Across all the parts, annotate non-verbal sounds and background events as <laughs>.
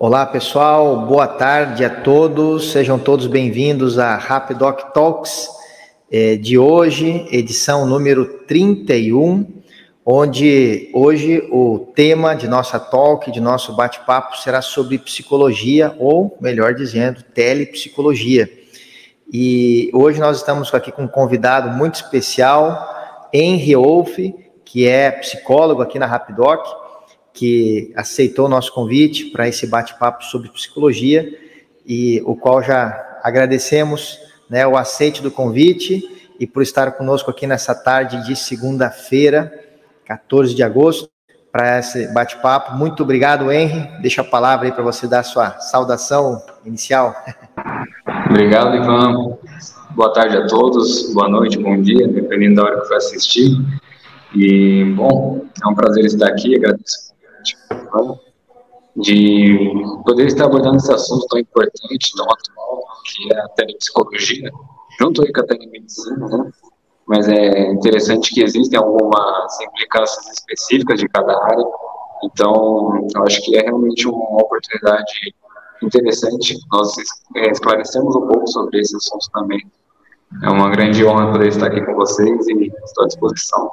Olá pessoal, boa tarde a todos, sejam todos bem-vindos à Rapidoc Talks é, de hoje, edição número 31, onde hoje o tema de nossa talk, de nosso bate-papo será sobre psicologia, ou melhor dizendo, telepsicologia. E hoje nós estamos aqui com um convidado muito especial, Henry Wolff, que é psicólogo aqui na Rapidoc que aceitou o nosso convite para esse bate-papo sobre psicologia e o qual já agradecemos né, o aceite do convite e por estar conosco aqui nessa tarde de segunda-feira, 14 de agosto, para esse bate-papo. Muito obrigado, Henry. Deixa a palavra aí para você dar a sua saudação inicial. Obrigado, Ivan. Boa tarde a todos, boa noite, bom dia, dependendo da hora que for assistir. E, bom, é um prazer estar aqui, agradeço de poder estar abordando esse assunto tão importante, tão atual, que é a telepsicologia, junto aí com a telemedicina, né? Mas é interessante que existem algumas implicações específicas de cada área, então eu acho que é realmente uma oportunidade interessante nós esclarecemos um pouco sobre esse assunto também. É uma grande honra poder estar aqui com vocês e estou à disposição.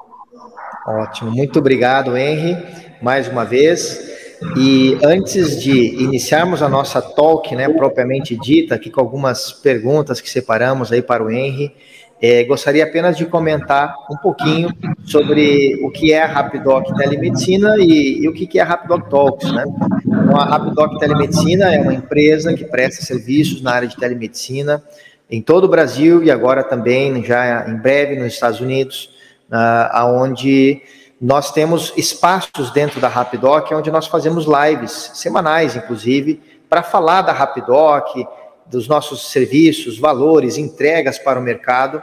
Ótimo, muito obrigado, Henry, mais uma vez. E antes de iniciarmos a nossa talk, né, propriamente dita, aqui com algumas perguntas que separamos aí para o Henry, é, gostaria apenas de comentar um pouquinho sobre o que é a Rapidoc Telemedicina e, e o que é a Rapidoc Talks, né? Então, a Rapidoc Telemedicina é uma empresa que presta serviços na área de telemedicina em todo o Brasil e agora também, já em breve, nos Estados Unidos, uh, aonde nós temos espaços dentro da Rapidoc onde nós fazemos lives semanais, inclusive, para falar da Rapidoc, dos nossos serviços, valores, entregas para o mercado.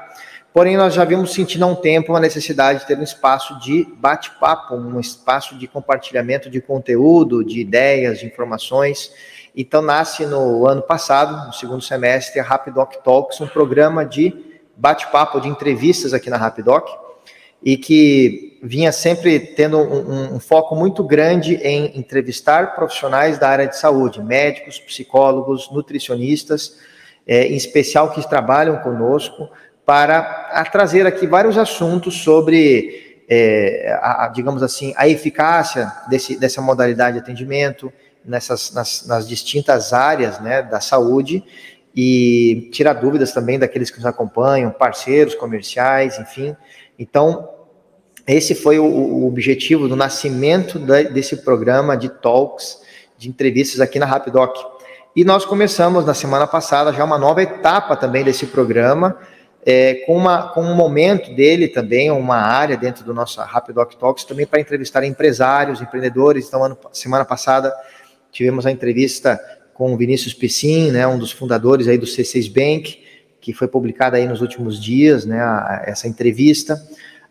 Porém, nós já vimos sentindo há um tempo a necessidade de ter um espaço de bate-papo, um espaço de compartilhamento de conteúdo, de ideias, de informações. Então, nasce no ano passado, no segundo semestre, a Rapidoc Talks, um programa de bate-papo, de entrevistas aqui na Rapidoc e que vinha sempre tendo um, um, foco muito grande em entrevistar profissionais da área de saúde, médicos, psicólogos, nutricionistas, é, em especial que trabalham conosco, para trazer aqui vários assuntos sobre, é, a, digamos assim, a eficácia desse, dessa modalidade de atendimento nessas, nas, nas distintas áreas né, da saúde e tirar dúvidas também daqueles que nos acompanham, parceiros comerciais, enfim. Então, esse foi o, o objetivo do nascimento da, desse programa de talks, de entrevistas aqui na Rapidoc. E nós começamos na semana passada já uma nova etapa também desse programa, é, com, uma, com um momento dele também, uma área dentro do nosso Rapidoc Talks também para entrevistar empresários, empreendedores. Então, ano, semana passada tivemos a entrevista com o Vinícius Piscin, né, um dos fundadores aí do C6 Bank, que foi publicada aí nos últimos dias, né, a, essa entrevista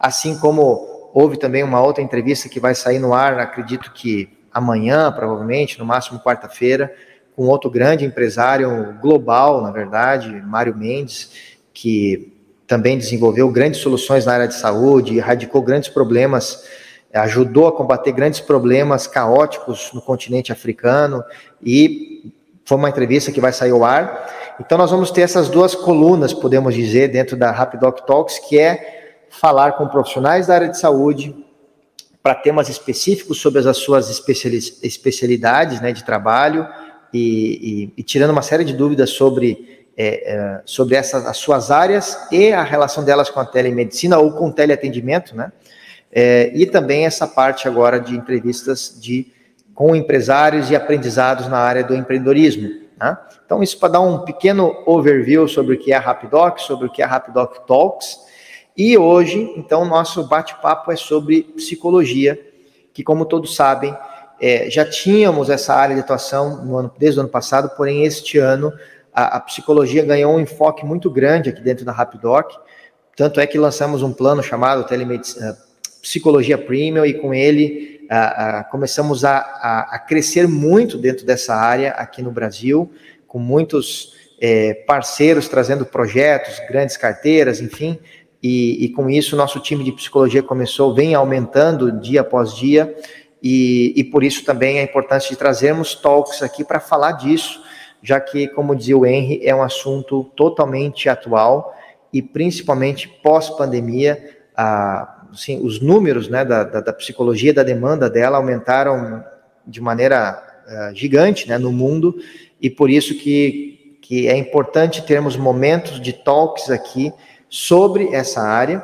assim como houve também uma outra entrevista que vai sair no ar, acredito que amanhã, provavelmente, no máximo quarta-feira, com outro grande empresário global, na verdade, Mário Mendes, que também desenvolveu grandes soluções na área de saúde, erradicou grandes problemas, ajudou a combater grandes problemas caóticos no continente africano e foi uma entrevista que vai sair ao ar. Então nós vamos ter essas duas colunas, podemos dizer, dentro da Rapidoc Talks, que é falar com profissionais da área de saúde para temas específicos sobre as suas especialidades né, de trabalho e, e, e, tirando uma série de dúvidas sobre, é, é, sobre essas, as suas áreas e a relação delas com a telemedicina ou com o teleatendimento, né? É, e também essa parte agora de entrevistas de, com empresários e aprendizados na área do empreendedorismo. Né? Então, isso para dar um pequeno overview sobre o que é a Rapidoc, sobre o que é a Rapidoc Talks, e hoje, então, nosso bate-papo é sobre psicologia, que, como todos sabem, é, já tínhamos essa área de atuação ano, desde o ano passado, porém, este ano, a, a, psicologia ganhou um enfoque muito grande aqui dentro da Rapidoc. Tanto é que lançamos um plano chamado Telemedicina, Psicologia Premium, e com ele a, a, começamos a, crescer muito dentro dessa área aqui no Brasil, com muitos é, parceiros trazendo projetos, grandes carteiras, enfim, e, e, com isso nosso time de psicologia começou, vem aumentando dia após dia, e, e por isso também a importância de trazermos talks aqui para falar disso, já que, como dizia o Henry, é um assunto totalmente atual e principalmente pós-pandemia, assim, os números né, da, da, da, psicologia, da demanda dela aumentaram de maneira uh, gigante né, no mundo. E por isso que, que é importante termos momentos de talks aqui sobre essa área,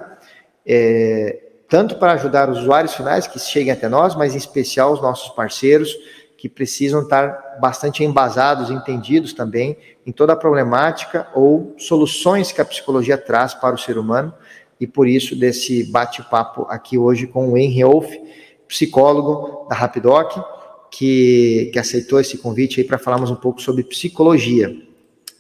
é, tanto para ajudar os usuários finais que cheguem até nós, mas em especial os nossos parceiros, que precisam estar bastante embasados, entendidos também em toda a problemática ou soluções que a psicologia traz para o ser humano, e por isso desse bate-papo aqui hoje com o Henry Wolf, psicólogo da Rapidoc, que, que aceitou esse convite aí para falarmos um pouco sobre psicologia.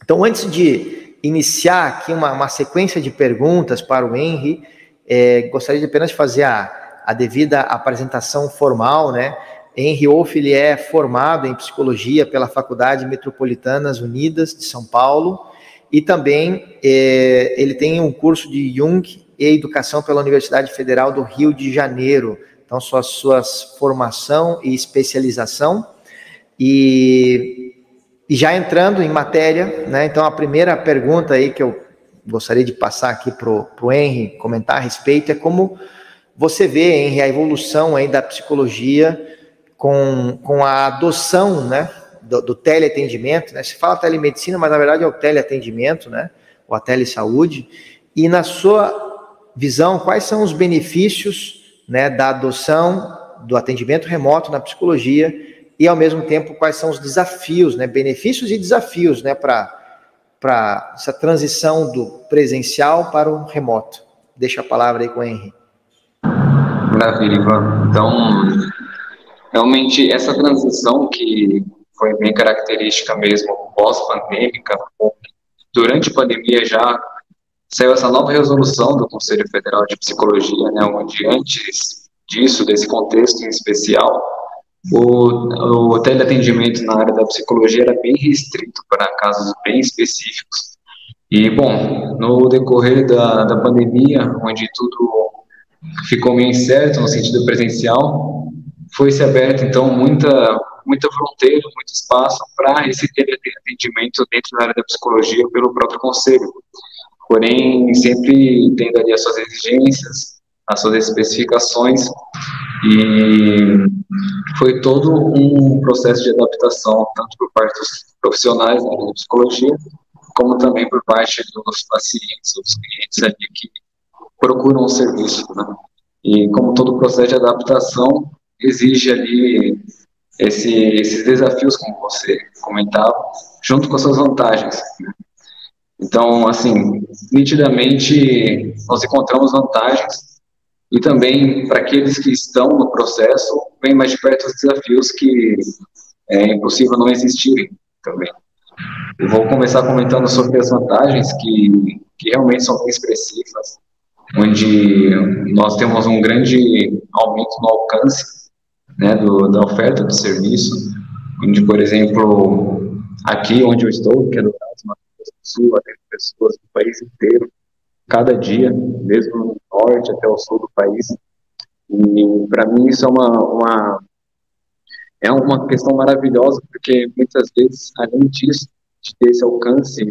Então, antes de iniciar aqui uma, uma sequência de perguntas para o Henry, é, gostaria de apenas fazer a, a devida apresentação formal, né? Henry Wolff ele é formado em psicologia pela Faculdade Metropolitanas Unidas de São Paulo e também é, ele tem um curso de Jung e Educação pela Universidade Federal do Rio de Janeiro. Então, suas, suas formação e especialização. E, e já entrando em matéria, né? Então, a primeira pergunta aí que eu gostaria de passar aqui para o Henry comentar a respeito é como você vê, Henry, a evolução aí da psicologia com, com a adoção, né, do, do teleatendimento, né, se fala telemedicina, mas na verdade é o teleatendimento, né, ou a telesaúde, e na sua visão, quais são os benefícios, né, da adoção do atendimento remoto na psicologia e, ao mesmo tempo, quais são os desafios, né, benefícios e desafios, né, para essa transição do presencial para o remoto. Deixa a palavra aí com o Henry. Maravilha, Ivan. Então, realmente essa transição que foi bem característica mesmo pós-pandêmica, durante a pandemia já saiu essa nova resolução do Conselho Federal de Psicologia, né, onde antes disso, desse contexto em especial, o, o teleatendimento na área da psicologia era bem restrito para casos bem específicos. E, bom, no decorrer da, da pandemia, onde tudo ficou meio incerto no sentido presencial, foi se aberto então muita muita fronteira, muito espaço para esse atendimento dentro da área da psicologia pelo próprio conselho. Porém, sempre tendo ali as suas exigências, as suas especificações e foi todo um processo de adaptação, tanto por parte dos profissionais da psicologia, como também por parte dos pacientes, dos clientes ali que procuram o serviço, né? E como todo processo de adaptação, exige ali esse, esses desafios, como você comentava, junto com as suas vantagens. Né? Então, assim, nitidamente nós encontramos vantagens e também para aqueles que estão no processo, vem mais de perto os desafios que é impossível não existirem também. Eu vou começar comentando sobre as vantagens que, que realmente são bem expressivas, onde nós temos um grande aumento no alcance né, do, da oferta do serviço, onde, por exemplo, aqui onde eu estou, que é do Sul, tem pessoas do país inteiro, cada dia, mesmo no norte até o sul do país. E para mim isso é uma, uma é uma questão maravilhosa, porque muitas vezes, além disso, de ter esse alcance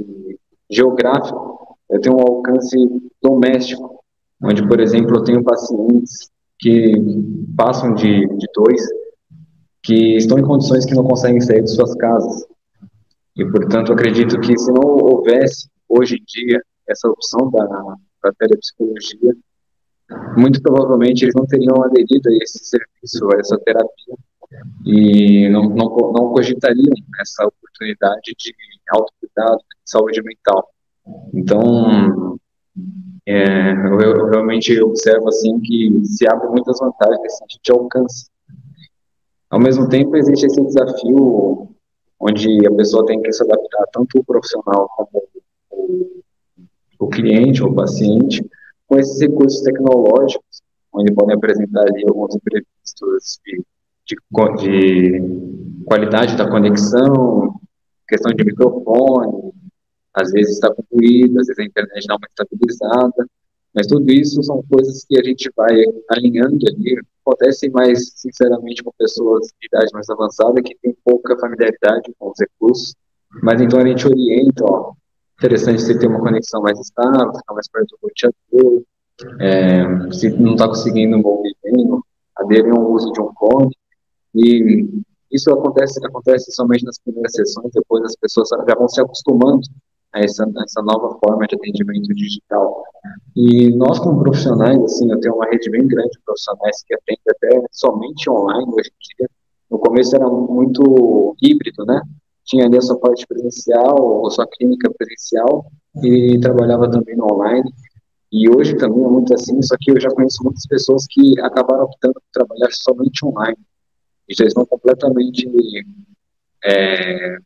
geográfico, eu tenho um alcance doméstico, onde, por exemplo, eu tenho pacientes que passam de, de dois, que estão em condições que não conseguem sair de suas casas. E, portanto, acredito que se não houvesse, hoje em dia, essa opção da, da telepsicologia, muito provavelmente eles não teriam aderido a esse serviço, a essa terapia, e não, não, não cogitariam essa oportunidade de autocuidado, de saúde mental. Então, é, eu, eu, realmente observo assim que se abre muitas vantagens nesse sentido de alcance. Ao mesmo tempo, existe esse desafio onde a pessoa tem que se adaptar, tanto o profissional como o, o cliente ou o paciente, com esses recursos tecnológicos, onde podem apresentar ali alguns imprevistos de, de, de qualidade da conexão, questão de microfone, às vezes está concluído, às vezes a internet não está estabilizada, mas tudo isso são coisas que a gente vai alinhando ali. Acontece mais, sinceramente, com pessoas de idade mais avançada que têm pouca familiaridade com os recursos, mas então a gente orienta, ó, interessante você ter uma conexão mais estável, ficar mais perto do roteador, é, se não está conseguindo um bom vivendo, aderir ao uso de um cone, e isso acontece, acontece somente nas primeiras sessões, depois as pessoas já vão se acostumando a essa, essa nova forma de atendimento digital. E nós, como profissionais, assim, eu tenho uma rede bem grande de profissionais que atendem até somente online hoje em dia. No começo era muito híbrido, né? Tinha ali a sua parte presencial, a sua clínica presencial, e trabalhava também no online. E hoje também é muito assim, só que eu já conheço muitas pessoas que acabaram optando por trabalhar somente online e já estão completamente é,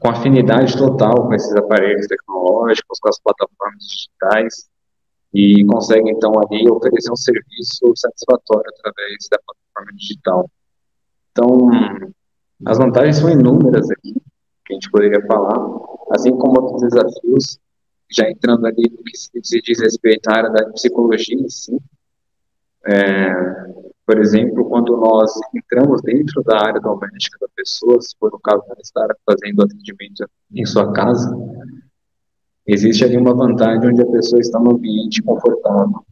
com afinidade total com esses aparelhos tecnológicos, com as plataformas digitais, e conseguem, então, ali oferecer um serviço satisfatório através da plataforma digital. Então, as vantagens são inúmeras aqui, que a gente poderia falar, assim como outros desafios, já entrando ali no que se diz respeito à área da psicologia em si. É, por exemplo, quando nós entramos dentro da área doméstica da pessoa, se for o caso de estar fazendo atendimento em sua casa, existe ali uma vantagem onde a pessoa está no ambiente confortável.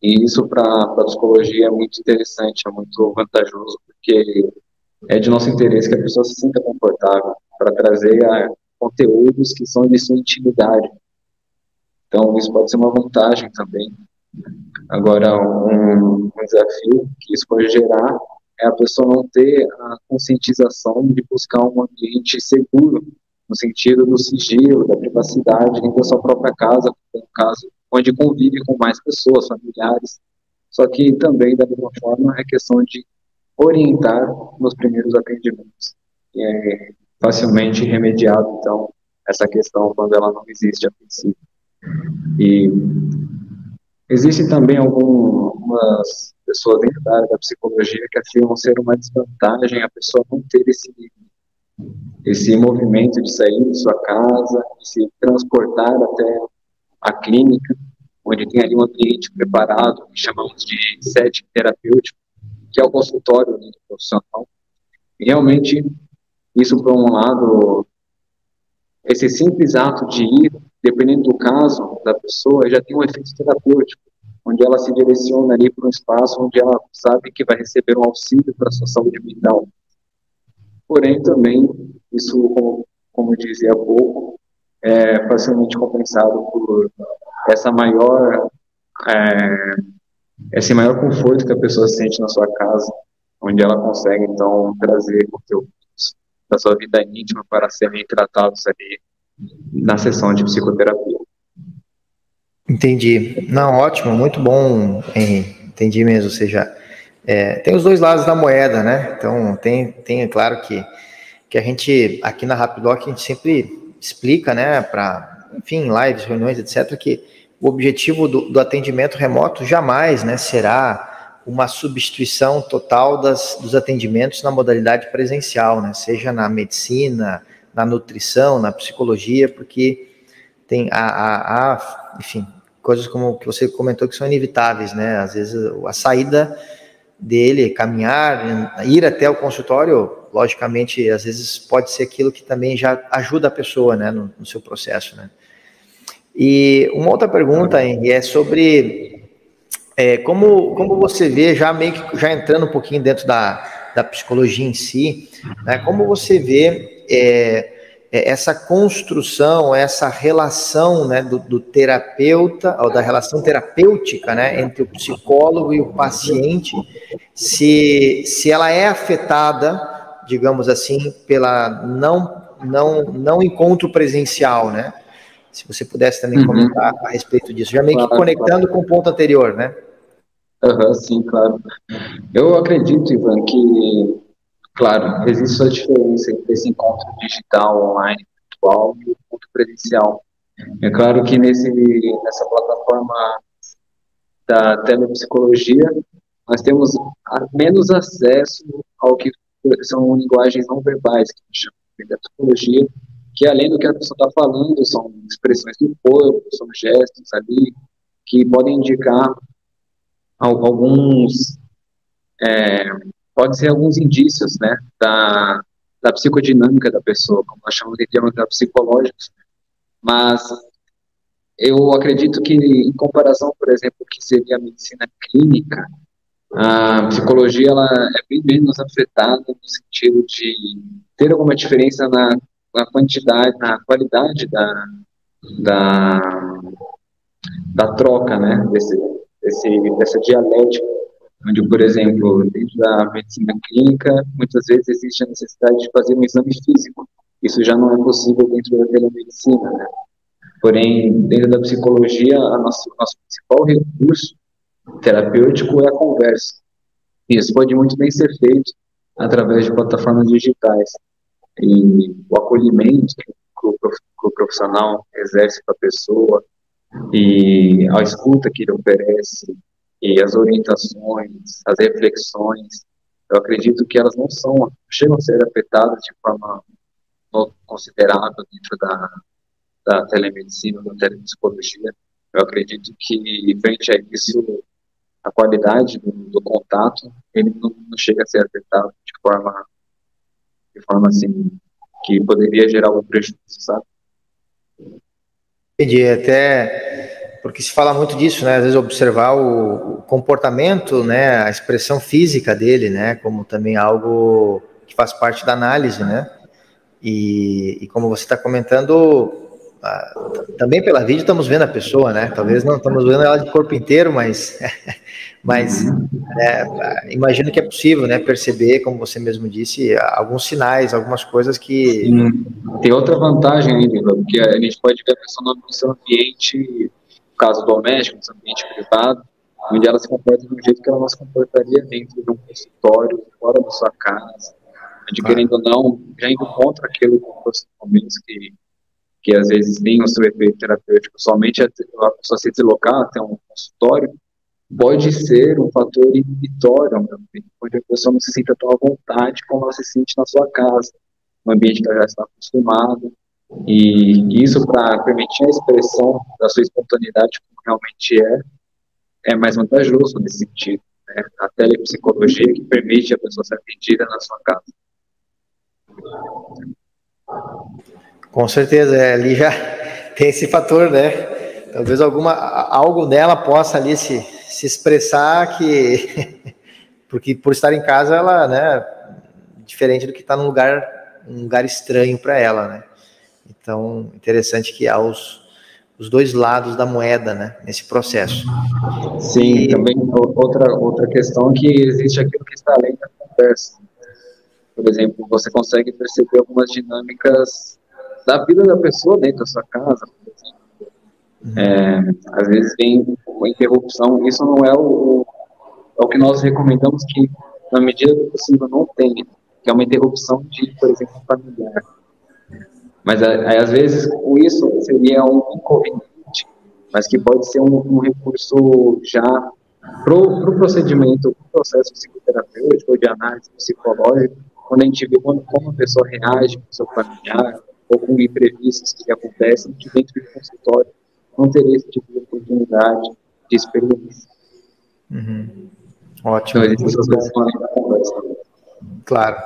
E isso para a psicologia é muito interessante, é muito vantajoso, porque é de nosso interesse que a pessoa se sinta confortável para trazer a, conteúdos que são de sua intimidade. Então, isso pode ser uma vantagem também Agora, um, um desafio que isso pode gerar é a pessoa não ter a conscientização de buscar um ambiente seguro, no sentido do sigilo, da privacidade dentro da sua própria casa, no caso, onde convive com mais pessoas, familiares. Só que também, da mesma forma, é questão de orientar nos primeiros atendimentos. E é facilmente remediado, então, essa questão quando ela não existe a princípio. E Existem também algumas pessoas dentro da área da psicologia que afirmam ser uma desvantagem a pessoa não ter esse, esse movimento de sair de sua casa, de se transportar até a clínica, onde tem ali um ambiente preparado, que chamamos de setting terapêutico, que é o consultório do profissional. E realmente, isso por um lado, esse simples ato de ir dependendo do caso da pessoa, já tem um efeito terapêutico, onde ela se direciona ali para um espaço onde ela sabe que vai receber um auxílio para a sua saúde mental. Porém, também, isso, como, como dizia há pouco, é facilmente compensado por essa maior, é, esse maior conforto que a pessoa sente na sua casa, onde ela consegue, então, trazer conteúdos da sua vida íntima para serem tratados ali na sessão de psicoterapia. Entendi. Não, ótimo, muito bom, Henry. Entendi mesmo. Ou seja, é, tem os dois lados da moeda, né? Então, tem, tem é claro que, que a gente, aqui na Rapidoc, a gente sempre explica, né, para, enfim, lives, reuniões, etc., que o objetivo do, do atendimento remoto jamais né, será uma substituição total das, dos atendimentos na modalidade presencial, né? Seja na medicina, na nutrição, na psicologia, porque tem a, a, a, enfim, coisas como que você comentou que são inevitáveis, né? Às vezes a saída dele, caminhar, ir até o consultório, logicamente, às vezes pode ser aquilo que também já ajuda a pessoa, né, no, no seu processo, né? E uma outra pergunta, Henry, é sobre é, como, como você vê, já meio que já entrando um pouquinho dentro da, da psicologia em si, né, como você vê é, é, essa construção, essa relação né, do, do, terapeuta, ou da relação terapêutica né, entre o psicólogo e o paciente, se, se ela é afetada, digamos assim, pela não, não, não encontro presencial, né? Se você pudesse também uhum. comentar a respeito disso, já meio que conectando com o ponto anterior, né? Uhum, sim, claro. Eu acredito, Ivan, que Claro, existe sua diferença entre esse encontro digital, online, virtual e o encontro presencial. É claro que nesse, nessa plataforma da telepsicologia, nós temos menos acesso ao que são linguagens não verbais, que a gente chama da psicologia, que além do que a pessoa está falando, são expressões do corpo, são gestos ali, que podem indicar alguns é, pode ser alguns indícios, né, da, da psicodinâmica da pessoa, como nós chamamos de termos psicológicos, mas eu acredito que, em comparação, por exemplo, que seria a medicina clínica, a psicologia ela é bem menos afetada no sentido de ter alguma diferença na, na quantidade, na qualidade da, da, da troca, né, desse, desse, dessa dialética, onde, por exemplo, dentro da medicina clínica, muitas vezes existe a necessidade de fazer um exame físico. Isso já não é possível dentro da telemedicina, né? Porém, dentro da psicologia, a nosso, nosso principal recurso terapêutico é a conversa. Isso pode muito bem ser feito através de plataformas digitais. E o acolhimento que o, profissional exerce para a pessoa, e a escuta que ele oferece, e as orientações, as reflexões, eu acredito que elas não são, chegam a ser afetadas de forma considerável dentro da, da telemedicina, da telepsicologia. Eu acredito que, frente a isso, a qualidade do, do contato, ele não, não, chega a ser afetado de forma, de forma assim, que poderia gerar algum prejuízo, sabe? Entendi, até porque se fala muito disso, né? Às vezes observar o, comportamento, né? A expressão física dele, né? Como também algo que faz parte da análise, né? E, e como você está comentando, também pela vídeo estamos vendo a pessoa, né? Talvez não estamos vendo ela de corpo inteiro, mas, <laughs> mas é, imagino que é possível, né? Perceber, como você mesmo disse, alguns sinais, algumas coisas que. Sim. Tem outra vantagem ainda, porque a gente pode ver a pessoa no seu ambiente, no caso doméstico, no seu ambiente privado, onde ela se comporta de um jeito que ela não se comportaria dentro de um consultório, fora da sua casa, onde, querendo ou não, já indo contra aquilo que que às vezes tem o seu efeito terapêutico somente a, pessoa se deslocar até um consultório, pode ser um fator inibitório ao onde a pessoa não se sinta tão à vontade como ela se sente na sua casa, no ambiente que ela já está acostumada, e isso para permitir a expressão da sua espontaneidade como realmente é, é mais vantajoso nesse sentido. Né? A telepsicologia que permite a pessoa ser atendida na sua casa. Com certeza, é, ali já <laughs> tem esse fator, né? Talvez alguma algo dela possa ali se, se expressar que <laughs> porque por estar em casa ela, né, diferente do que está num lugar um lugar estranho para ela, né? Então, interessante que há os, os dois lados da moeda, né, nesse processo. Sim, e... também outra outra questão que existe aquilo que está além da conversa. Por exemplo, você consegue perceber algumas dinâmicas da vida da pessoa dentro da sua casa, exemplo. É, às vezes vem uma interrupção, isso não é o, é o que nós recomendamos que, na medida do possível, não tenha, que é uma interrupção de, por exemplo, familiar. Mas, às vezes, com isso seria um inconveniente, mas que pode ser um, um recurso já para o pro procedimento, para o processo psicoterapêutico de análise psicológica, quando a gente vê como, como a pessoa reage com o seu familiar, ou com imprevistos que acontecem, que dentro do consultório não teria esse tipo de oportunidade de experiência. Uhum. Ótimo. Então, essas coisas Claro.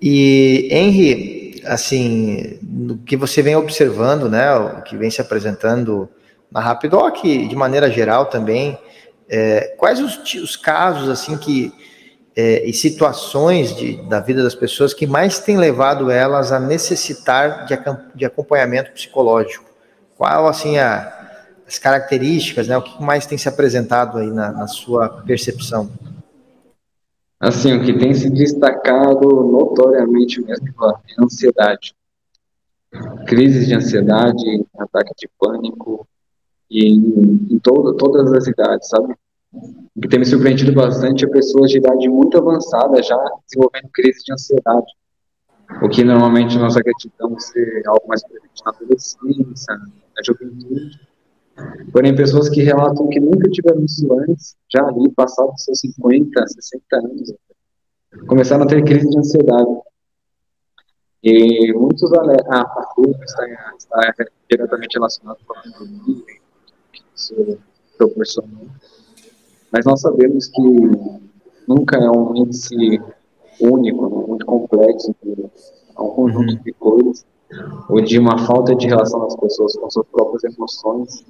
E, Henry, assim, o que você vem observando, né, o que vem se apresentando na Rapidoc, de maneira geral também, é, quais os, os casos, assim, que é, e situações de, da vida das pessoas que mais tem levado elas a necessitar de, de acompanhamento psicológico? Qual, assim, a, as características, né? O que mais tem se apresentado aí na, na sua percepção? Assim, o que tem se destacado notoriamente mesmo é a ansiedade. Crises de ansiedade, ataque de pânico, e em, em todo, todas as idades, sabe? O que tem me surpreendido bastante é pessoas de idade muito avançada já desenvolvendo crise de ansiedade. O que normalmente nós acreditamos ser algo mais presente na adolescência, na juventude. Porém, pessoas que relatam que nunca tiveram isso antes, já ali, passados seus 50, 60 anos, começaram a ter crise de ansiedade. E muitos alertam, ah, a culpa está, está diretamente relacionado com a pandemia, que isso proporcionou. Mas nós sabemos que nunca é um índice único, né? muito complexo, é um conjunto uhum. de coisas, ou de uma falta de relação das pessoas com suas próprias emoções,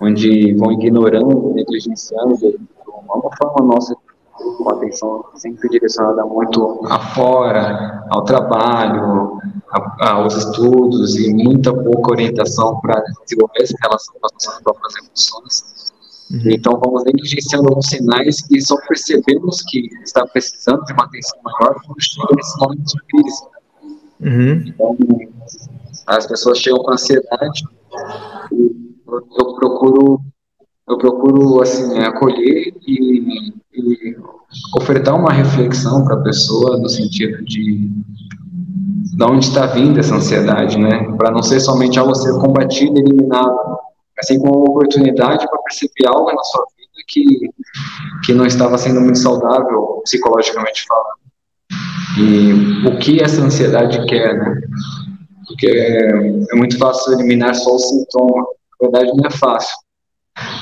onde vão ignorando, negligenciando, é uma forma nossa com atenção sempre direcionada muito afora, ao trabalho, a, aos estudos e muita pouca orientação para desenvolver essa relação com as nossas próprias emoções. Uhum. Então, vamos negligenciando alguns sinais e só percebemos que está precisando de uma atenção maior quando chega nesse momento de crise. Uhum. Então, as pessoas chegam com ansiedade e eu procuro eu procuro assim acolher e, e ofertar uma reflexão para a pessoa no sentido de de onde está vindo essa ansiedade, né? Para não ser somente algo a ser combatido, eliminado, assim como uma oportunidade para perceber algo na sua vida que que não estava sendo muito saudável psicologicamente falando. E o que essa ansiedade quer, né? Porque é, é muito fácil eliminar só o sintoma. Na verdade, não é fácil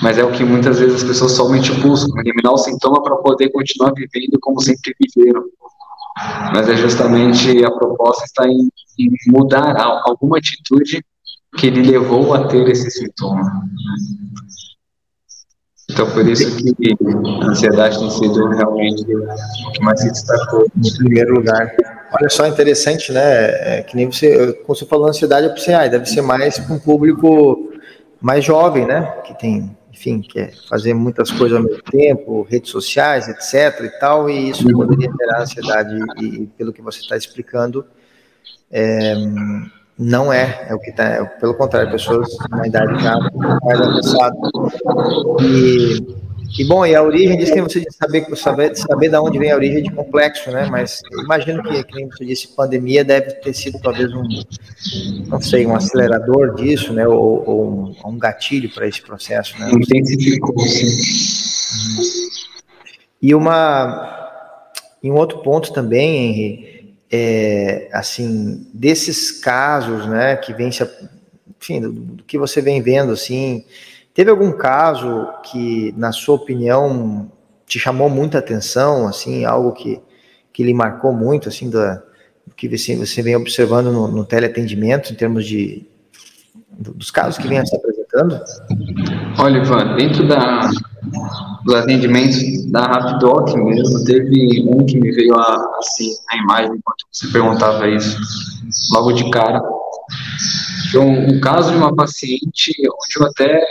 mas é o que muitas vezes as pessoas somente buscam, eliminar o sintoma para poder continuar vivendo como sempre viveram. Mas é justamente a proposta está em, em mudar alguma atitude que lhe levou a ter esse sintoma. Então, por isso que a ansiedade tem sido realmente o que mais se destacou. Em primeiro lugar. Olha só, interessante, né? É, que nem você, quando você falou ansiedade, eu pensei, ah, deve ser mais para um público mais jovem, né? Que tem, enfim, quer fazer muitas coisas ao mesmo tempo, redes sociais, etc. e tal, e isso poderia gerar ansiedade. E, pelo que você está explicando, é, não é, é o que está, é, pelo contrário, pessoas na idade já mais avançada. E e bom, e a origem diz que você disse saber, saber, saber de onde vem a origem de complexo, né? Mas imagino que, nem você disse, pandemia deve ter sido talvez um, não sei, um acelerador disso, né? Ou, ou um, um, gatilho para esse processo, né? Intensificou, sim. E uma, e um outro ponto também, Henri, é, assim, desses casos, né? Que vem se, enfim, do, do que você vem vendo, assim Teve algum caso que, na sua opinião, te chamou muita atenção, assim, algo que, que lhe marcou muito, assim, da, do que você, você vem observando no, no teleatendimento, em termos de dos casos que vêm se Olha, Ivan, dentro da, dos atendimentos da Rapidoc mesmo, teve um que me veio a, assim, a imagem enquanto você perguntava isso, logo de cara. Um, um caso de uma paciente onde eu até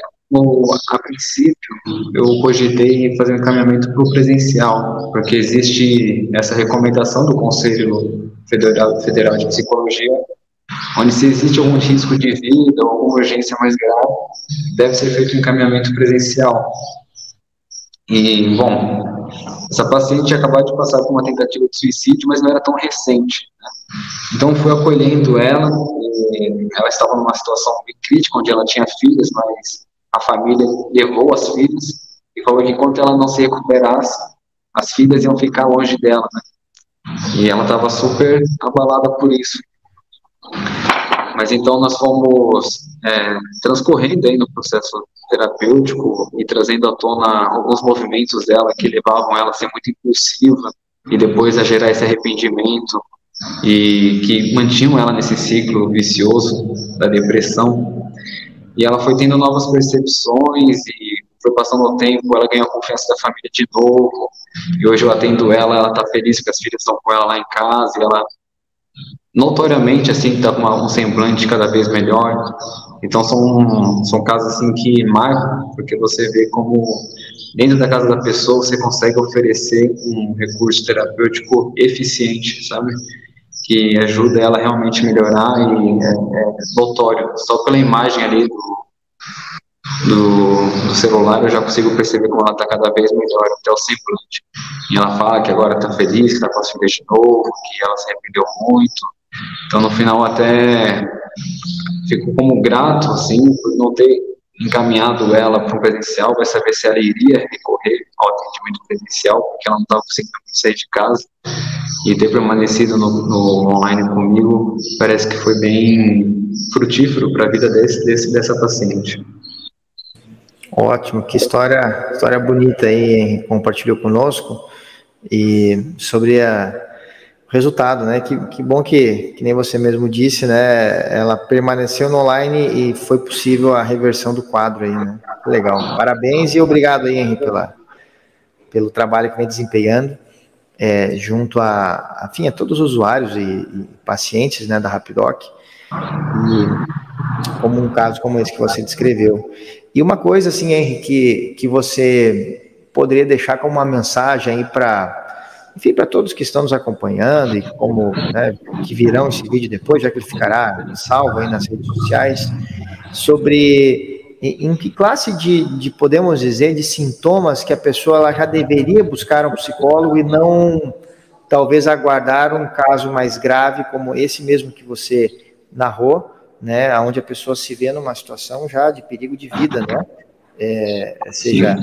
a princípio, eu cogitei fazer um encaminhamento para o presencial, porque existe essa recomendação do Conselho Federal, Federal de Psicologia, onde se existe algum risco de vida ou alguma urgência mais grave, deve ser feito um encaminhamento presencial. E, bom, essa paciente acabou de passar por uma tentativa de suicídio, mas não era tão recente. Né? Então, fui acolhendo ela, ela estava numa situação bem crítica, onde ela tinha filhas, mas a família levou as filhas e falou que enquanto ela não se recuperasse, as filhas iam ficar longe dela, né? E ela estava super abalada por isso. Mas então nós fomos é, transcorrendo aí no processo terapêutico e trazendo à tona alguns movimentos dela que levavam ela a ser muito impulsiva e depois a gerar esse arrependimento e que mantinham ela nesse ciclo vicioso da depressão. E ela foi tendo novas percepções e foi passando o tempo, ela ganhou a confiança da família de novo. E hoje eu atendo ela, ela tá feliz que as filhas estão com ela lá em casa, e ela notoriamente assim tá com um semblante cada vez melhor. Então são são casos assim que marcam, porque você vê como dentro da casa da pessoa você consegue oferecer um recurso terapêutico eficiente, sabe? que ajuda ela realmente melhorar e é, é notório. Só pela imagem ali do, do, do, celular eu já consigo perceber como ela está cada vez melhor, até o semblante. E ela fala que agora está feliz, que está filhas de novo, que ela se arrependeu muito. Então no final até fico como grato, assim, por não ter encaminhado ela para o presencial, vai saber se ela iria recorrer ao atendimento presencial, porque ela não estava conseguindo sair de casa, e ter permanecido no, no, online comigo, parece que foi bem frutífero para a vida desse, desse, dessa paciente. Ótimo, que história, história bonita aí, compartilhou conosco. e sobre a, resultado, né? Que, que bom que, que nem você mesmo disse, né? Ela permaneceu no online e foi possível a reversão do quadro aí, né? Legal. Parabéns e obrigado aí, Henrique, pela, pelo trabalho que vem desempenhando é, junto a, enfim, a todos os usuários e, e pacientes né, da Rapidoc, e como um caso como esse que você descreveu. E uma coisa, assim, Henrique, que, que você poderia deixar como uma mensagem aí para enfim, para todos que estão nos acompanhando e como né, que virão esse vídeo depois, já que ele ficará salvo aí nas redes sociais, sobre em, que classe de, de, podemos dizer, de sintomas que a pessoa ela já deveria buscar um psicólogo e não talvez aguardar um caso mais grave como esse mesmo que você narrou, né, onde a pessoa se vê numa situação já de perigo de vida, né? É, seja,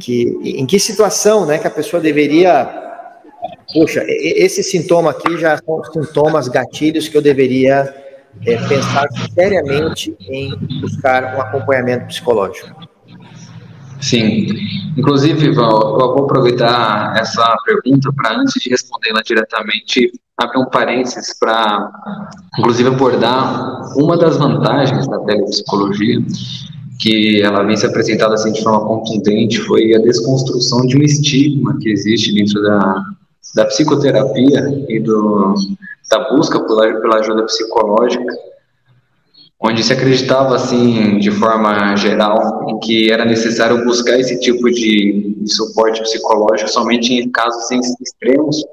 que, em que situação, né, que a pessoa deveria Puxa, esse sintoma aqui já são sintomas, gatilhos que eu deveria é, pensar seriamente em buscar um acompanhamento psicológico. Sim. Inclusive, eu vou aproveitar essa pergunta para, antes de respondê-la diretamente, abrir um parênteses para, inclusive, abordar uma das vantagens da telepsicologia, que ela vem se apresentada assim de forma contundente, foi a desconstrução de um estigma que existe dentro da, da psicoterapia e do, da busca pela, pela ajuda psicológica, onde se acreditava, assim, de forma geral, em que era necessário buscar esse tipo de, de suporte psicológico somente em casos extremos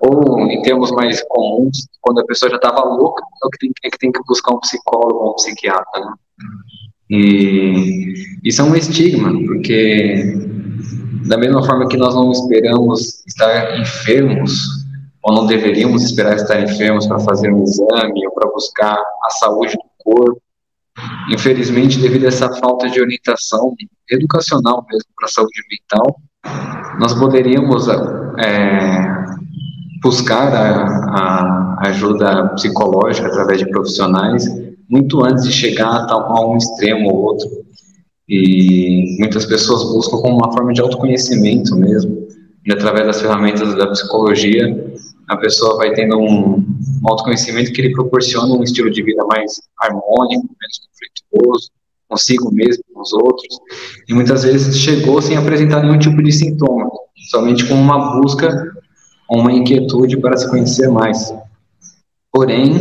ou em termos mais comuns, quando a pessoa já estava louca, é, que tem, é que tem que buscar um psicólogo ou um psiquiatra, né? E isso é um estigma, porque da mesma forma que nós não esperamos estar enfermos, ou não deveríamos esperar estar enfermos para fazer um exame ou para buscar a saúde do corpo, infelizmente, devido a essa falta de orientação educacional mesmo para a saúde mental, nós poderíamos é, buscar a, a, ajuda psicológica através de profissionais muito antes de chegar a, a um extremo ou outro. E muitas pessoas buscam como uma forma de autoconhecimento mesmo. E através das ferramentas da psicologia, a pessoa vai tendo um, autoconhecimento que lhe proporciona um estilo de vida mais harmônico, menos conflituoso, consigo mesmo, com os outros. E muitas vezes chegou sem apresentar nenhum tipo de sintoma, somente com uma busca, uma inquietude para se conhecer mais. Porém,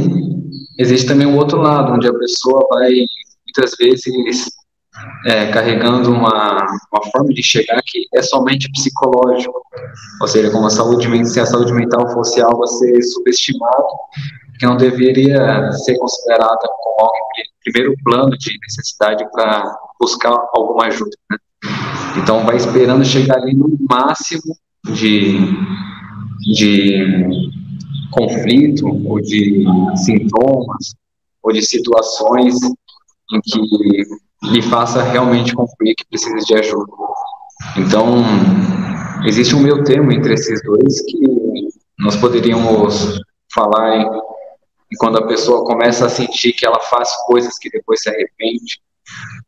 existe também o outro lado, onde a pessoa vai muitas vezes é, carregando uma, uma forma de chegar que é somente psicológico, ou seja, como a saúde, se a saúde mental fosse algo a ser subestimado, que não deveria ser considerada como algo em primeiro plano de necessidade para buscar alguma ajuda. Né? Então, vai esperando chegar ali no máximo de, de conflito ou de sintomas ou de situações em que lhe faça realmente concluir que precisa de ajuda. Então, existe um meio termo entre esses dois que nós poderíamos falar em, em quando a pessoa começa a sentir que ela faz coisas que depois se arrepende,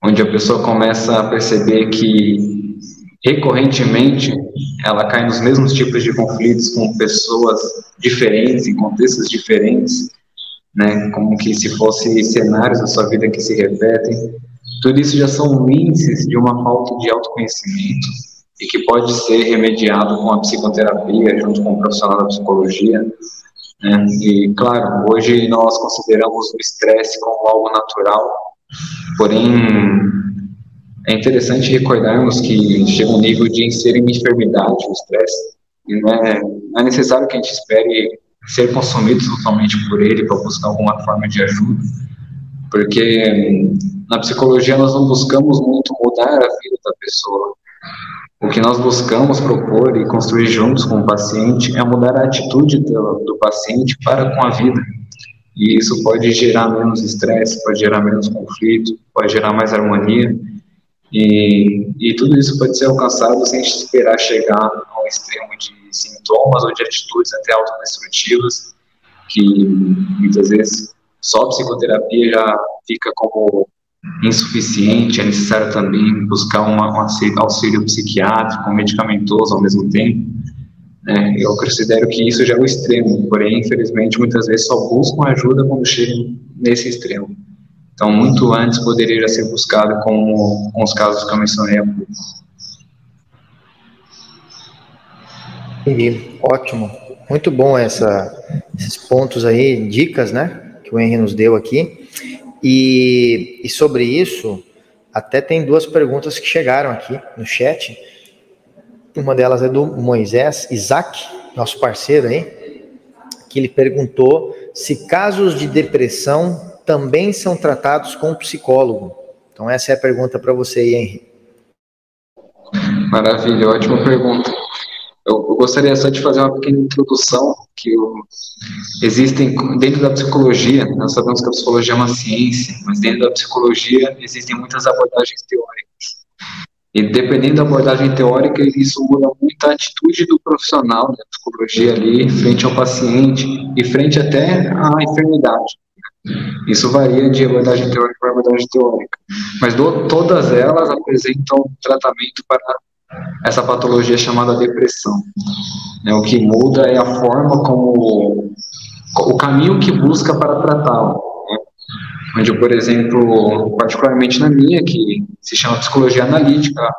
onde a pessoa começa a perceber que recorrentemente ela cai nos mesmos tipos de conflitos com pessoas diferentes, em contextos diferentes, né, como que se fossem cenários da sua vida que se repetem, tudo isso já são índices de uma falta de autoconhecimento e que pode ser remediado com a psicoterapia, junto com o profissional da psicologia. Né? E, claro, hoje nós consideramos o estresse como algo natural, porém é interessante recordarmos que chega um nível de ser uma enfermidade o estresse, e não é, não é necessário que a gente espere ser consumido totalmente por ele para buscar alguma forma de ajuda, porque na psicologia nós não buscamos muito mudar a vida da pessoa. O que nós buscamos propor e construir juntos com o paciente é mudar a atitude do, do paciente para com a vida. E isso pode gerar menos estresse, pode gerar menos conflito, pode gerar mais harmonia. E, e tudo isso pode ser alcançado sem esperar chegar a um extremo de sintomas ou de atitudes até autodestrutivas, que muitas vezes só psicoterapia já fica como insuficiente, é necessário também buscar uma, um auxílio psiquiátrico, medicamentoso ao mesmo tempo. Né? Eu considero que isso já é o extremo, porém, infelizmente, muitas vezes só buscam ajuda quando chegam nesse extremo. Então, muito antes poderia já ser buscado como com os casos que eu mencionei há pouco. Entendi, ótimo. Muito bom essa, esses pontos aí, dicas, né, que o Henry nos deu aqui. E, e sobre isso, até tem duas perguntas que chegaram aqui no chat. Uma delas é do Moisés Isaac, nosso parceiro aí, que ele perguntou se casos de depressão também são tratados com psicólogo. Então essa é a pergunta para você, Henry. Maravilha, ótima pergunta. Eu, gostaria só de fazer uma pequena introdução que existem dentro da psicologia. Nós sabemos que a psicologia é uma ciência, mas dentro da psicologia existem muitas abordagens teóricas. E dependendo da abordagem teórica, isso muda muito a atitude do profissional da psicologia ali, frente ao paciente e frente até à enfermidade. Isso varia de abordagem teórica para abordagem teórica. Mas do, todas elas apresentam tratamento para essa patologia chamada depressão. É, o que muda é a forma como. o caminho que busca para tratá-lo onde, por exemplo, particularmente na minha, que se chama psicologia analítica, a,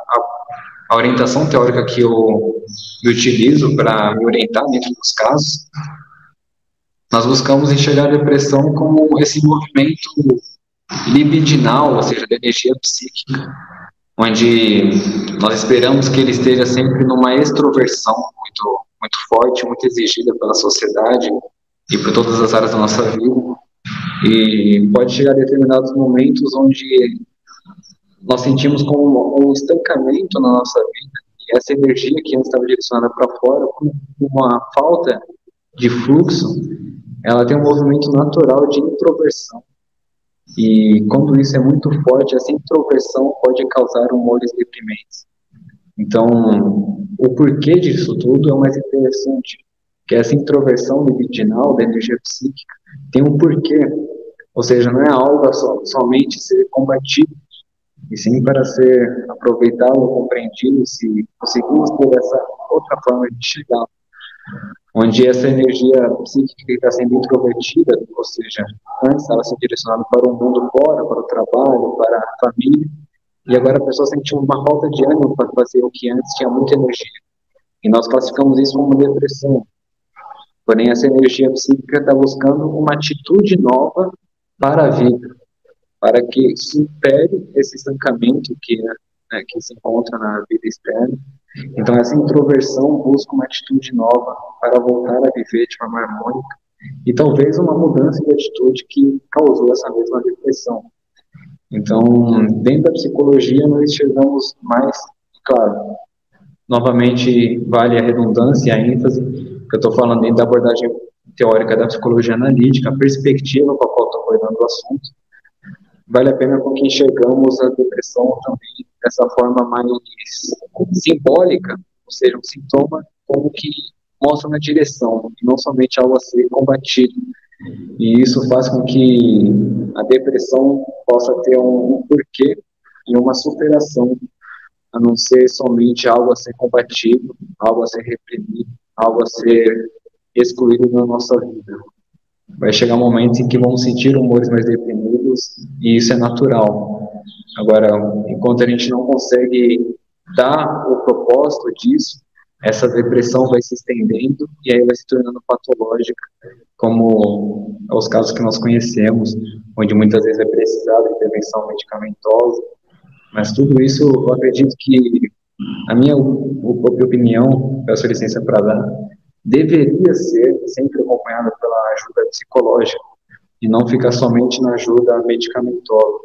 a orientação teórica que eu, eu utilizo para me orientar dentro dos casos, nós buscamos enxergar a depressão como esse movimento libidinal, ou seja, da energia psíquica, onde nós esperamos que ele esteja sempre numa extroversão muito, muito forte, muito exigida pela sociedade e por todas as áreas da nossa vida, e pode chegar a determinados momentos onde nós sentimos como um estancamento na nossa vida, e essa energia que antes estava direcionada para fora, com uma falta de fluxo, ela tem um movimento natural de introversão. E quando isso é muito forte, essa introversão pode causar humores deprimentes. Então, o porquê disso tudo é o mais interessante, que essa introversão libidinal da energia psíquica tem um porquê, ou seja, não é algo só, somente ser combatido, e sim para ser aproveitado, compreendido, se conseguirmos ter essa outra forma de chegar, onde essa energia psíquica está sendo introvertida, ou seja, antes estava sendo direcionada para o mundo fora, para o trabalho, para a família, e agora a pessoa sentiu uma falta de ânimo para fazer o que antes tinha muita energia. E nós classificamos isso como depressão. Porém, essa energia psíquica está buscando uma atitude nova para a vida, para que supere esse estancamento que, né, que se encontra na vida externa. Então, essa introversão busca uma atitude nova para voltar a viver de forma harmônica e talvez uma mudança de atitude que causou essa mesma depressão. Então, dentro da psicologia, nós enxergamos mais, claro, novamente vale a redundância e a ênfase, que eu estou falando dentro da abordagem teórica da psicologia analítica, a perspectiva com a qual estou abordando o assunto, vale a pena porque enxergamos a depressão também dessa forma mais simbólica, ou seja, um sintoma como que mostra uma direção, e não somente algo a ser combatido. E isso faz com que a depressão possa ter um, porquê e uma superação, a não ser somente algo a ser combatido, algo a ser reprimido, algo a ser excluído da nossa vida. Vai chegar um momento em que vamos sentir humores mais deprimidos e isso é natural. Agora, enquanto a gente não consegue dar o propósito disso, essa depressão vai se estendendo e aí vai se tornando patológica, como os casos que nós conhecemos, onde muitas vezes é precisada intervenção medicamentosa. Mas tudo isso, eu acredito que a minha opinião, peço licença para dar, deveria ser sempre acompanhada pela ajuda psicológica e não ficar somente na ajuda medicamentosa,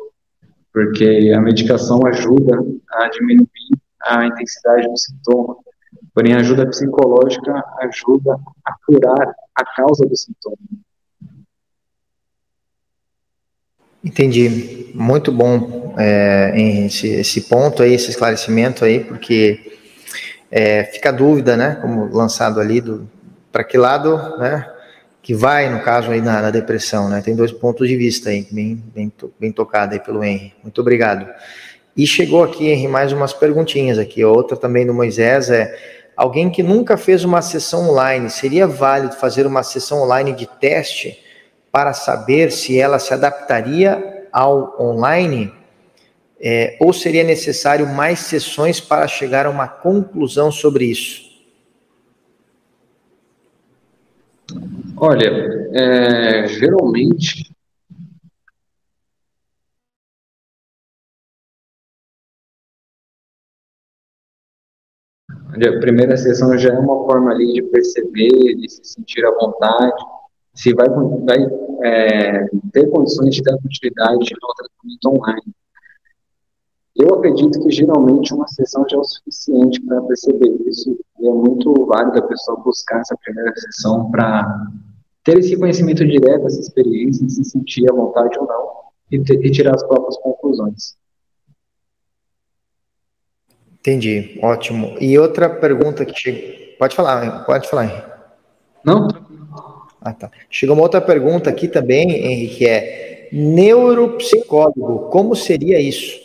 porque a medicação ajuda a diminuir a intensidade do sintoma, porém a ajuda psicológica ajuda a curar a causa do sintoma. Entendi. Muito bom é, esse, esse ponto aí, esse esclarecimento aí, porque é, fica a dúvida, né, como lançado ali, do para que lado, né, que vai, no caso aí na, na, depressão, né, tem dois pontos de vista aí, bem, bem, bem tocado aí pelo Henry. Muito obrigado. E chegou aqui, Henry, mais umas perguntinhas aqui. Outra também do Moisés é alguém que nunca fez uma sessão online, seria válido fazer uma sessão online de teste para saber se ela se adaptaria ao online? É, ou seria necessário mais sessões para chegar a uma conclusão sobre isso? Olha, é, geralmente a primeira sessão já é uma forma ali de perceber, de se sentir à vontade, se vai, vai é, ter condições de dar continuidade ao tratamento online. Eu acredito que geralmente uma sessão já é o suficiente para perceber isso e é muito válido a pessoa buscar essa primeira sessão para ter esse conhecimento direto, essa experiência, se sentir à vontade ou não e, ter, e tirar as próprias conclusões. Entendi, ótimo. E outra pergunta que chega. Pode falar, pode falar, Henrique. Não? Ah, tá. Chegou uma outra pergunta aqui também, Henrique, é neuropsicólogo, como seria isso?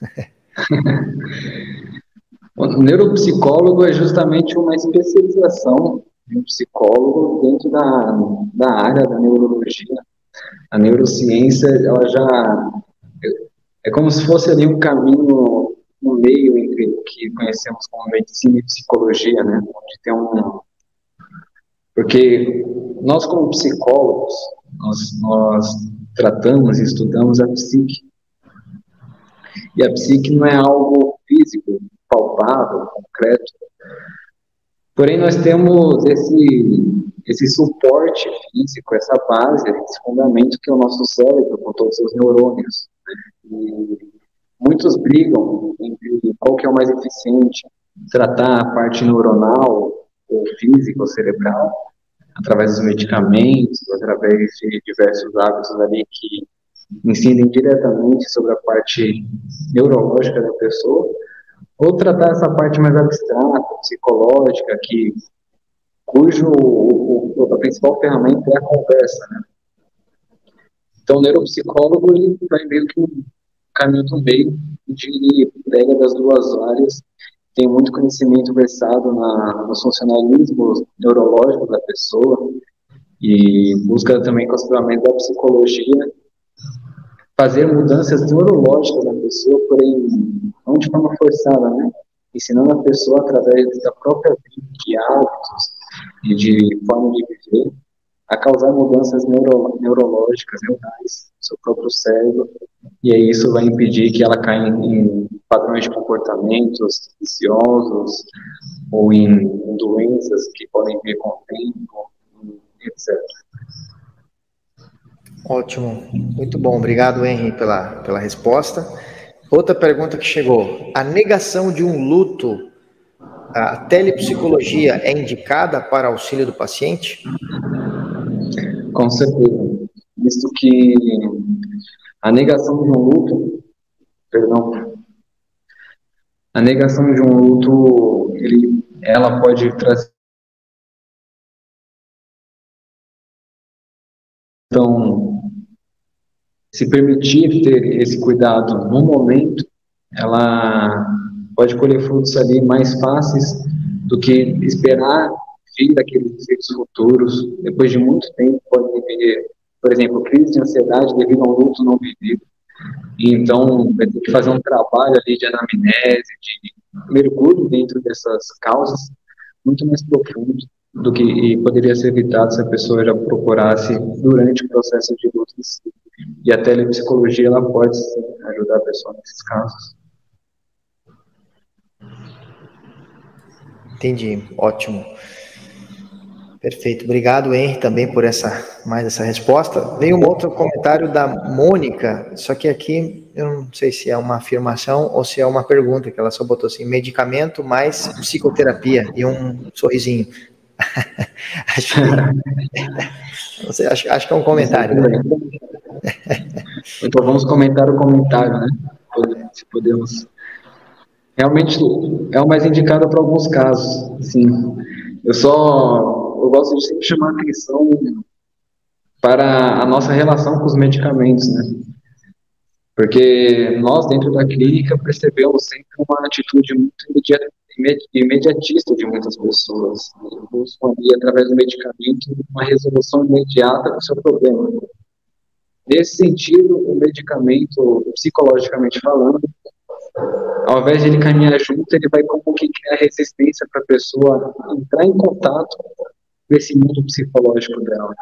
<laughs> o neuropsicólogo é justamente uma especialização um psicólogo dentro da, da área da neurologia. A neurociência, ela já é como se fosse ali um caminho no meio entre o que conhecemos como medicina e psicologia, né? Onde tem um porque nós como psicólogos nós, nós tratamos e estudamos a psique e a psique não é algo físico, palpável, concreto. Porém, nós temos esse, esse suporte físico, essa base, esse fundamento que é o nosso cérebro, com todos os seus neurônios. E muitos brigam entre qual que é o mais eficiente, tratar a parte neuronal ou física ou cerebral, através dos medicamentos, através de diversos hábitos ali que incidem diretamente sobre a parte neurológica da pessoa, ou tratar essa parte mais abstrata, psicológica, que cujo o, o, a principal ferramenta é a conversa, né? Então, o neuropsicólogo ele vai meio que um caminho do meio, ele pega das duas áreas, tem muito conhecimento versado na, nos funcionalismos neurológicos da pessoa e busca também com ferramentas da psicologia fazer mudanças neurológicas na pessoa, porém não de forma forçada, né? Ensinando a pessoa através da própria vida, de hábitos e de forma de viver, a causar mudanças neuro, neurológicas, neurais, no seu próprio cérebro, e aí isso vai impedir que ela caia em, em padrões de comportamentos viciosos ou em, em doenças que podem vir com o tempo, etc. Ótimo, muito bom. Obrigado, Henry, pela, pela resposta. Outra pergunta que chegou: a negação de um luto, a telepsicologia é indicada para auxílio do paciente? Com certeza. Visto que a negação de um luto, perdão, a negação de um luto, ele, ela pode trazer Então, se permitir ter esse cuidado no momento, ela pode colher frutos ali mais fáceis do que esperar vir daqueles efeitos futuros. Depois de muito tempo, pode vir, por exemplo, crise de ansiedade devido a um luto não vivido. Então, vai ter que fazer um trabalho ali de anamnese, de mergulho dentro dessas causas, muito mais profundo do que poderia ser evitado se a pessoa já procurasse durante o processo de luto em si. E a telepsicologia ela pode sim, ajudar a pessoa nesses casos. Entendi, ótimo. Perfeito, obrigado Henry também por essa mais essa resposta. Veio um outro comentário da Mônica, só que aqui eu não sei se é uma afirmação ou se é uma pergunta que ela só botou assim: medicamento mais psicoterapia e um sorrisinho. <laughs> acho, que, <laughs> acho, acho, que é um comentário. Né? <laughs> Então vamos comentar o comentário, né? Se podemos. Realmente é o mais indicado para alguns casos. Sim. Eu só eu gosto de sempre chamar atenção para a nossa relação com os medicamentos, né? Porque nós, dentro da clínica, percebemos sempre uma atitude muito imediatista de muitas pessoas. Buscam ali, através do medicamento, uma resolução imediata do seu problema. Nesse sentido, o medicamento, psicologicamente falando, ao invés de ele caminhar junto, ele vai como que criar resistência para a pessoa entrar em contato com esse mundo psicológico dela.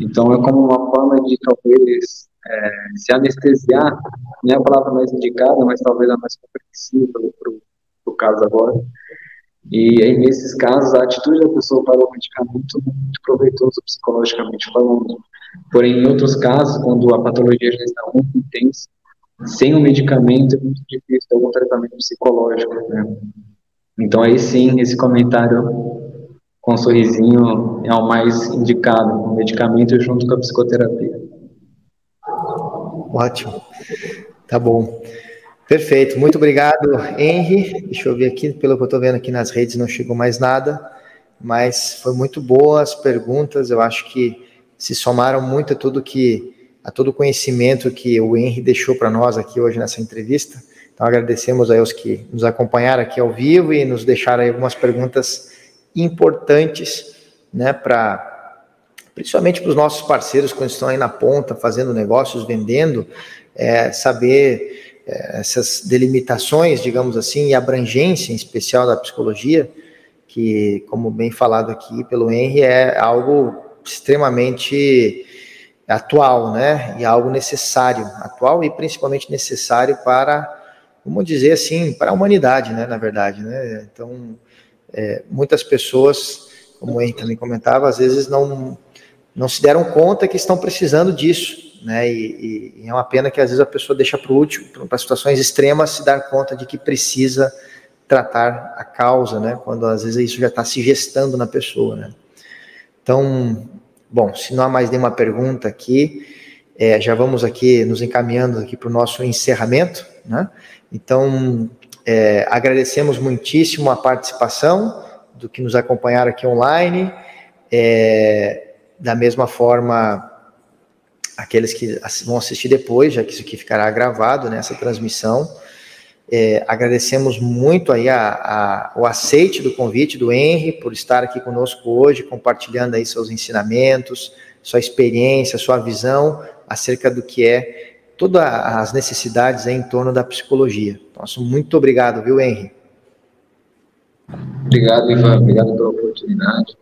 Então, é como uma forma de talvez é, se anestesiar, não é a palavra mais indicada, mas talvez a mais compreensível para o caso agora. E aí, nesses casos, a atitude da pessoa para o medicamento é muito proveitoso psicologicamente falando. Porém, em outros casos, quando a patologia já está muito intensa, sem o medicamento é muito difícil algum tratamento psicológico, né? Então, aí sim, esse comentário com um sorrisinho é o mais indicado, o medicamento junto com a psicoterapia. Ótimo. Tá bom. Perfeito. Muito obrigado, Henry. Deixa eu ver aqui, pelo que eu estou vendo aqui nas redes, não chegou mais nada, mas foi muito boa as perguntas. Eu acho que se somaram muito a tudo que a todo o conhecimento que o Henry deixou para nós aqui hoje nessa entrevista. Então agradecemos aí aos que nos acompanharam aqui ao vivo e nos deixaram algumas perguntas importantes, né, para principalmente para os nossos parceiros quando estão aí na ponta fazendo negócios, vendendo, é, saber é, essas delimitações, digamos assim, e abrangência em especial da psicologia, que, como bem falado aqui pelo Henry, é algo extremamente atual, né? E algo necessário, atual e principalmente necessário para, vamos dizer assim, para a humanidade, né? Na verdade, né? Então, é, muitas pessoas, como o Henry também comentava, às vezes não não se deram conta que estão precisando disso, né? E, e é uma pena que às vezes a pessoa deixa para o último, para situações extremas, se dar conta de que precisa tratar a causa, né? Quando às vezes isso já está se gestando na pessoa, né? Então, bom, se não há mais nenhuma pergunta aqui, é, já vamos aqui nos encaminhando aqui para o nosso encerramento, né? Então, é, agradecemos muitíssimo a participação do que nos acompanharam aqui online. É, da mesma forma, aqueles que vão assistir depois, já que isso aqui ficará gravado nessa né, transmissão. É, agradecemos muito aí a, a, o aceite do convite do Henry por estar aqui conosco hoje, compartilhando aí seus ensinamentos, sua experiência, sua visão acerca do que é todas as necessidades em torno da psicologia. Nosso muito obrigado, viu, Henry? Obrigado, Ivan. Obrigado pela oportunidade.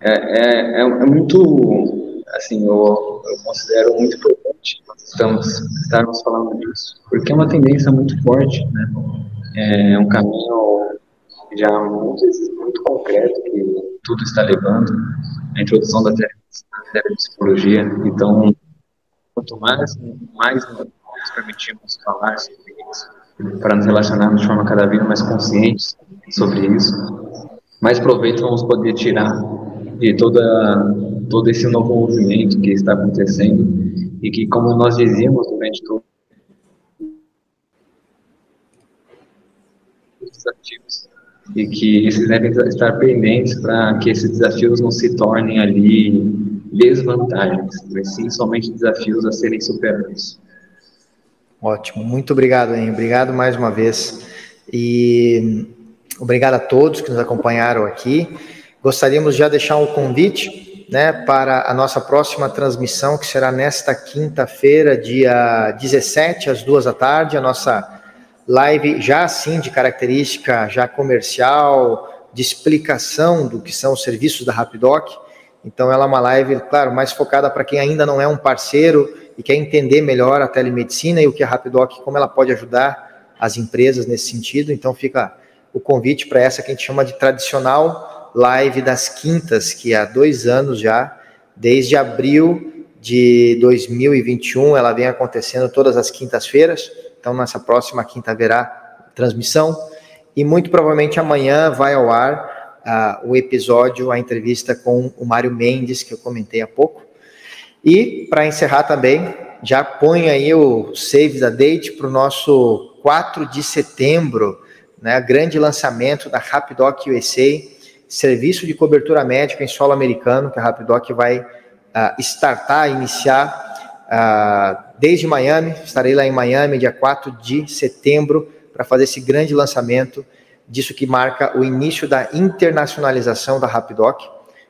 É, é, é, é muito, assim, eu, eu, considero muito importante estamos, estarmos falando disso, porque é uma tendência muito forte, né? É um caminho já muito, muito concreto que tudo está levando, a introdução da psicologia. Então, quanto mais, mais nos permitimos falar sobre isso, para nos relacionarmos de forma cada vez mais conscientes sobre isso, mais proveito vamos poder tirar de toda, todo esse novo movimento que está acontecendo e que, como nós dizíamos durante todo os desafios, e que esses devem estar pendentes para que esses desafios não se tornem ali desvantagens, mas sim somente desafios a serem superados. Ótimo, muito obrigado, hein? Obrigado mais uma vez. E obrigado a todos que nos acompanharam aqui. Gostaríamos já de deixar um convite né, para a nossa próxima transmissão, que será nesta quinta-feira, dia 17, às duas da tarde, a nossa live já assim de característica já comercial, de explicação do que são os serviços da Rapidoc. Então, ela é uma live, claro, mais focada para quem ainda não é um parceiro e quer entender melhor a telemedicina e o que a Rapidoc, como ela pode ajudar as empresas nesse sentido. Então, fica o convite para essa que a gente chama de tradicional live das quintas, que há dois anos já, desde abril de 2021, ela vem acontecendo todas as quintas-feiras. Então, nessa próxima quinta haverá transmissão. E muito provavelmente amanhã vai ao ar uh, o episódio, a entrevista com o Mário Mendes, que eu comentei há pouco. E, para encerrar também, já põe aí o save da date para o nosso 4 de setembro, né, grande lançamento da Rapidoc USA, serviço de cobertura médica em solo americano, que a Rapidoc vai uh, startar, iniciar uh, desde Miami. Estarei lá em Miami, dia 4 de setembro, para fazer esse grande lançamento disso que marca o início da internacionalização da Rapidoc,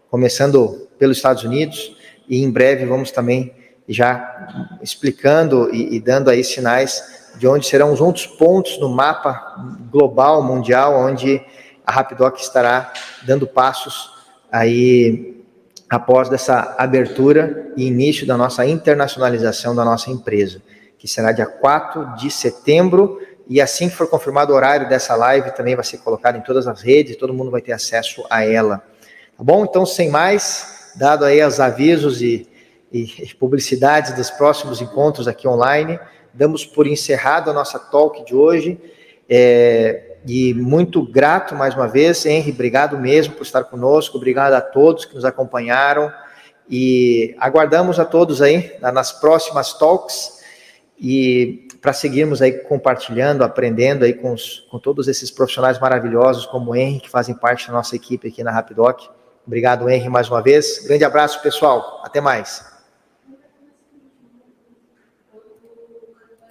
começando pelos Estados Unidos e em breve vamos também já explicando e, e dando aí sinais de onde serão os outros pontos no mapa global, mundial, onde a Rapidoc estará dando passos aí após dessa abertura e início da nossa internacionalização da nossa empresa, que será dia 4 de setembro, e assim que for confirmado o horário dessa live, também vai ser colocado em todas as redes, todo mundo vai ter acesso a ela. Tá bom? Então, sem mais, dado aí os avisos e, e publicidades dos próximos encontros aqui online, damos por encerrado a nossa talk de hoje. É, e muito grato mais uma vez, Henry, obrigado mesmo por estar conosco, obrigado a todos que nos acompanharam e aguardamos a todos aí nas próximas talks e para seguirmos aí compartilhando, aprendendo aí com, os, com todos esses profissionais maravilhosos como o Henry, que fazem parte da nossa equipe aqui na Rapidoc. Obrigado, Henry, mais uma vez. Grande abraço, pessoal. Até mais.